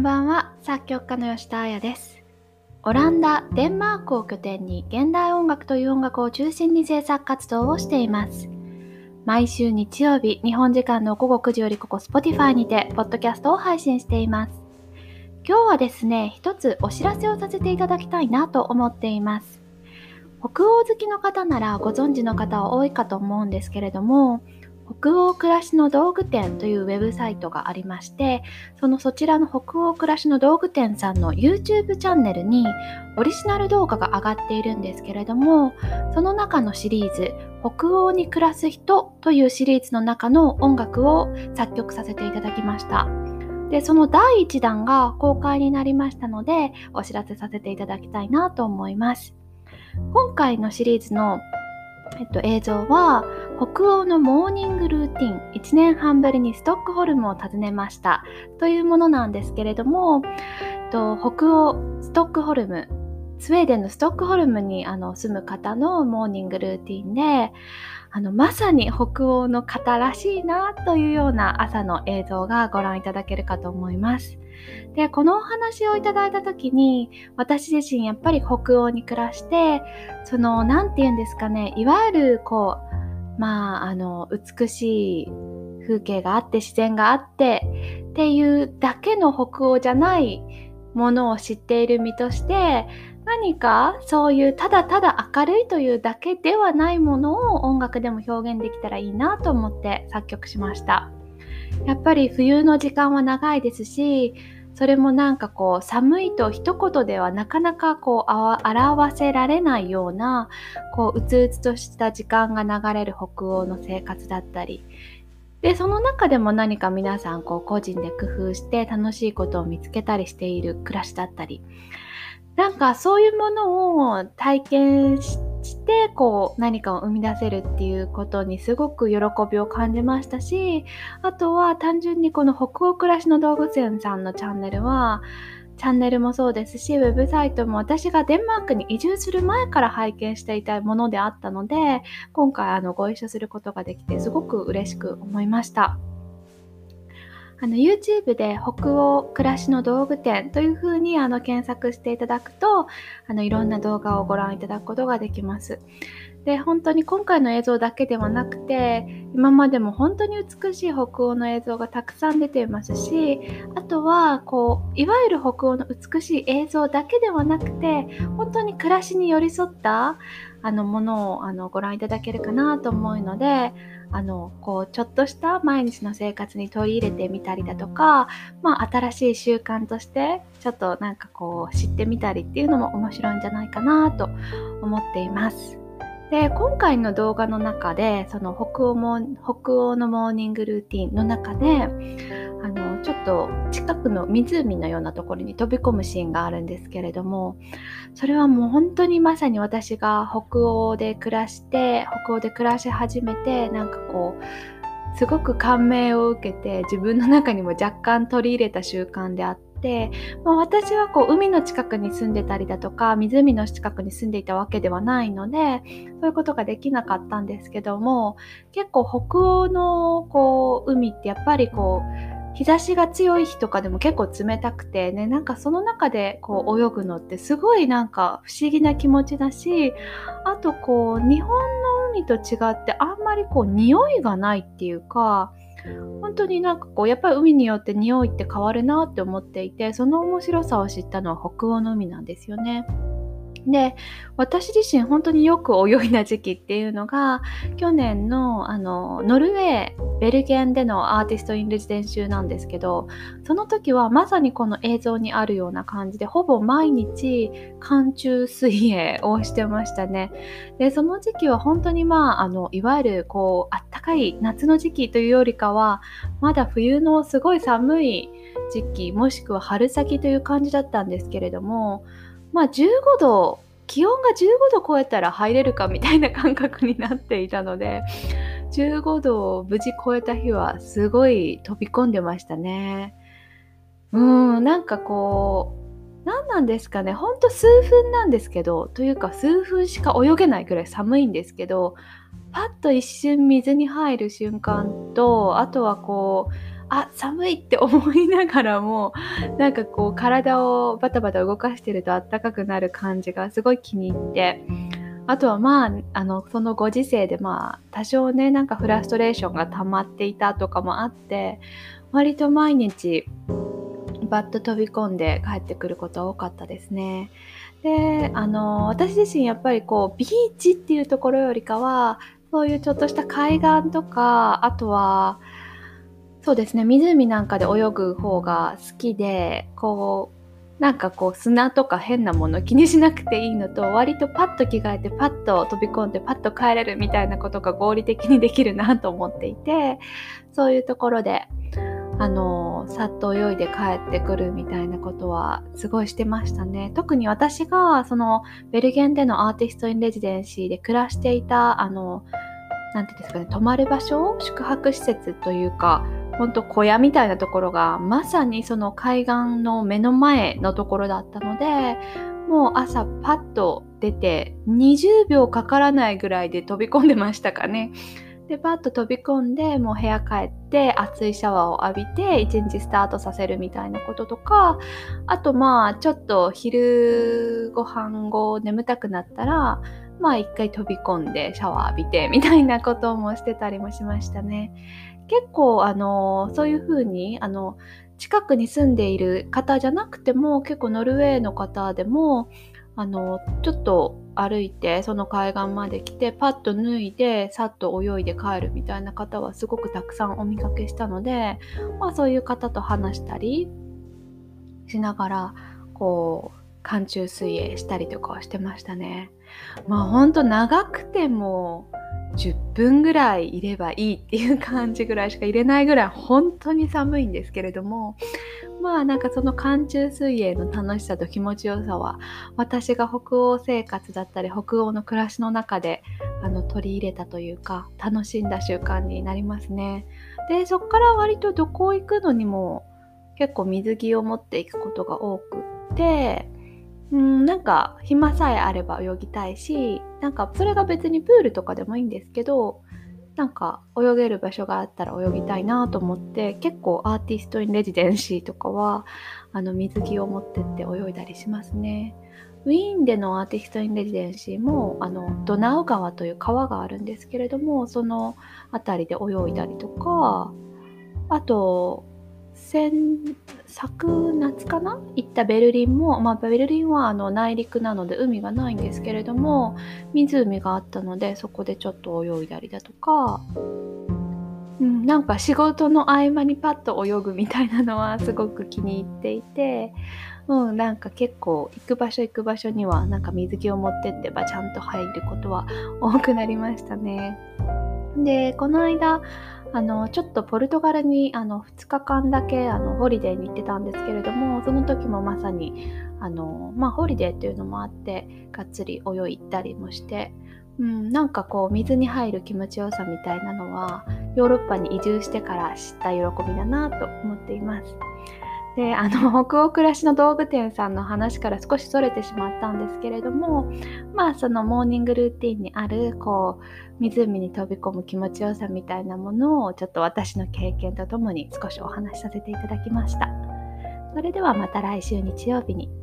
んばんは。作曲家の吉田彩です。オランダデンマークを拠点に現代音楽という音楽を中心に制作活動をしています。毎週日曜日日本時間の午後9時よりここ Spotify にてポッドキャストを配信しています。今日はですね一つお知らせをさせていただきたいなと思っています。北欧好きの方ならご存知の方は多いかと思うんですけれども北欧暮らしの道具店というウェブサイトがありましてそのそちらの北欧暮らしの道具店さんの YouTube チャンネルにオリジナル動画が上がっているんですけれどもその中のシリーズ「北欧に暮らす人」というシリーズの中の音楽を作曲させていただきました。でその第1弾が公開になりましたのでお知らせさせていただきたいなと思います。今回のシリーズのえっと、映像は北欧のモーニングルーティン1年半ぶりにストックホルムを訪ねましたというものなんですけれども、えっと、北欧ストックホルムスウェーデンのストックホルムにあの住む方のモーニングルーティンであのまさに北欧の方らしいなというような朝の映像がご覧いただけるかと思います。で、このお話をいただいた時に、私自身やっぱり北欧に暮らして、その、なんて言うんですかね、いわゆるこう、まあ、あの、美しい風景があって、自然があって、っていうだけの北欧じゃないものを知っている身として、何かそういうただただ明るいというだけではないものを音楽でも表現できたらいいなと思って作曲しました。やっぱり冬の時間は長いですしそれもなんかこう寒いと一言ではなかなかこう表せられないようなこううつうつとした時間が流れる北欧の生活だったり。でその中でも何か皆さんこう個人で工夫して楽しいことを見つけたりしている暮らしだったり。なんかそういうものを体験してしてこう何かを生み出せるっていうことにすごく喜びを感じましたしあとは単純にこの北欧暮らしの動物園さんのチャンネルはチャンネルもそうですしウェブサイトも私がデンマークに移住する前から拝見していたものであったので今回あのご一緒することができてすごく嬉しく思いました。あの YouTube で北欧暮らしの道具店というふうにあの検索していただくとあのいろんな動画をご覧いただくことができます。で本当に今回の映像だけではなくて今までも本当に美しい北欧の映像がたくさん出ていますしあとはこういわゆる北欧の美しい映像だけではなくて本当に暮らしに寄り添ったあのものをあのご覧いただけるかなと思うのであのこうちょっとした毎日の生活に取り入れてみたりだとか、まあ、新しい習慣としてちょっとなんかこう知ってみたりっていうのも面白いんじゃないかなと思っています。で今回の動画の中でその北欧も北欧のモーニングルーティンの中であのちょっと近くの湖のようなところに飛び込むシーンがあるんですけれどもそれはもう本当にまさに私が北欧で暮らして北欧で暮らし始めてなんかこうすごく感銘を受けて自分の中にも若干取り入れた習慣であって。まあ、私はこう海の近くに住んでたりだとか湖の近くに住んでいたわけではないのでそういうことができなかったんですけども結構北欧のこう海ってやっぱりこう日差しが強い日とかでも結構冷たくてねなんかその中でこう泳ぐのってすごいなんか不思議な気持ちだしあとこう日本の海と違ってあんまりこう匂いがないっていうか本当になんかこうやっぱり海によって匂いって変わるなって思っていてその面白さを知ったのは北欧の海なんですよね。で私自身本当によく泳いだ時期っていうのが去年のあのノルウェーベルゲンでのアーティスト・イン・レジデン習なんですけどその時はまさにこの映像にあるような感じでほぼ毎日寒中水泳をしてましたね。でその時期は本当にまああのいわゆるこうあったかい夏の時期というよりかはまだ冬のすごい寒い時期もしくは春先という感じだったんですけれどもまあ15度気温が15度超えたら入れるかみたいな感覚になっていたので15度を無事超えた日はすごい飛び込んでましたね。うんなんかこう何なんですかねほんと数分なんですけどというか数分しか泳げないくらい寒いんですけどパッと一瞬水に入る瞬間とあとはこうあ寒いって思いながらもなんかこう体をバタバタ動かしてるとあったかくなる感じがすごい気に入ってあとはまああのそのご時世でまあ多少ねなんかフラストレーションが溜まっていたとかもあって割と毎日バッと飛び込んで帰ってくること多かったですね。であの私自身やっぱりこうビーチっていうところよりかはそういうちょっとした海岸とかあとはそうですね。湖なんかで泳ぐ方が好きでこうなんかこう砂とか変なもの気にしなくていいのと割とパッと着替えてパッと飛び込んでパッと帰れるみたいなことが合理的にできるなと思っていてそういうところであのさっと泳いで帰ってくるみたいなことはすごいしてましたね。特に私がそのベルゲンでのアーティスト・イン・レジデンシーで暮らしていたあの何て言うんですかね泊まる場所宿泊施設というか本当小屋みたいなところがまさにその海岸の目の前のところだったのでもう朝パッと出て20秒かからないぐらいで飛び込んでましたかね。でパッと飛び込んでもう部屋帰って熱いシャワーを浴びて一日スタートさせるみたいなこととかあとまあちょっと昼ご飯後眠たくなったらまあ一回飛び込んでシャワー浴びてみたいなこともしてたりもしましたね。結構あのそういう風にあの近くに住んでいる方じゃなくても結構ノルウェーの方でもあのちょっと歩いてその海岸まで来てパッと脱いでさっと泳いで帰るみたいな方はすごくたくさんお見かけしたので、まあ、そういう方と話したりしながらこう寒中水泳したりとかはしてましたね。まあほんと長くても10分ぐらいいればいいっていう感じぐらいしか入れないぐらい本当に寒いんですけれどもまあなんかその寒中水泳の楽しさと気持ちよさは私が北欧生活だったり北欧の暮らしの中であの取り入れたというか楽しんだ習慣になりますね。でそっから割とどこ行くのにも結構水着を持っていくことが多くってうんなんか暇さえあれば泳ぎたいしなんかそれが別にプールとかでもいいんですけどなんか泳げる場所があったら泳ぎたいなと思って結構アーティストインレジデンシーとかはあの水着を持ってって泳いだりしますね。ウィーンでのアーティストインレジデンシーもあのドナウ川という川があるんですけれどもその辺りで泳いだりとかあと先昨夏かな？行ったベルリンも、まあ、ベルリンはあの内陸なので海がないんですけれども湖があったのでそこでちょっと泳いだりだとか、うん、なんか仕事の合間にパッと泳ぐみたいなのはすごく気に入っていて、うん、なんか結構行く場所行く場所にはなんか水着を持ってってばちゃんと入ることは多くなりましたね。でこの間あのちょっとポルトガルにあの2日間だけあのホリデーに行ってたんですけれどもその時もまさにあの、まあ、ホリデーというのもあってがっつり泳いだりもして、うん、なんかこう水に入る気持ちよさみたいなのはヨーロッパに移住してから知った喜びだなと思っています。であの 北欧暮らしの道具店さんの話から少しそれてしまったんですけれどもまあそのモーニングルーティンにあるこう湖に飛び込む気持ちよさみたいなものをちょっと私の経験とともに少しお話しさせていただきました。それではまた来週日曜日に。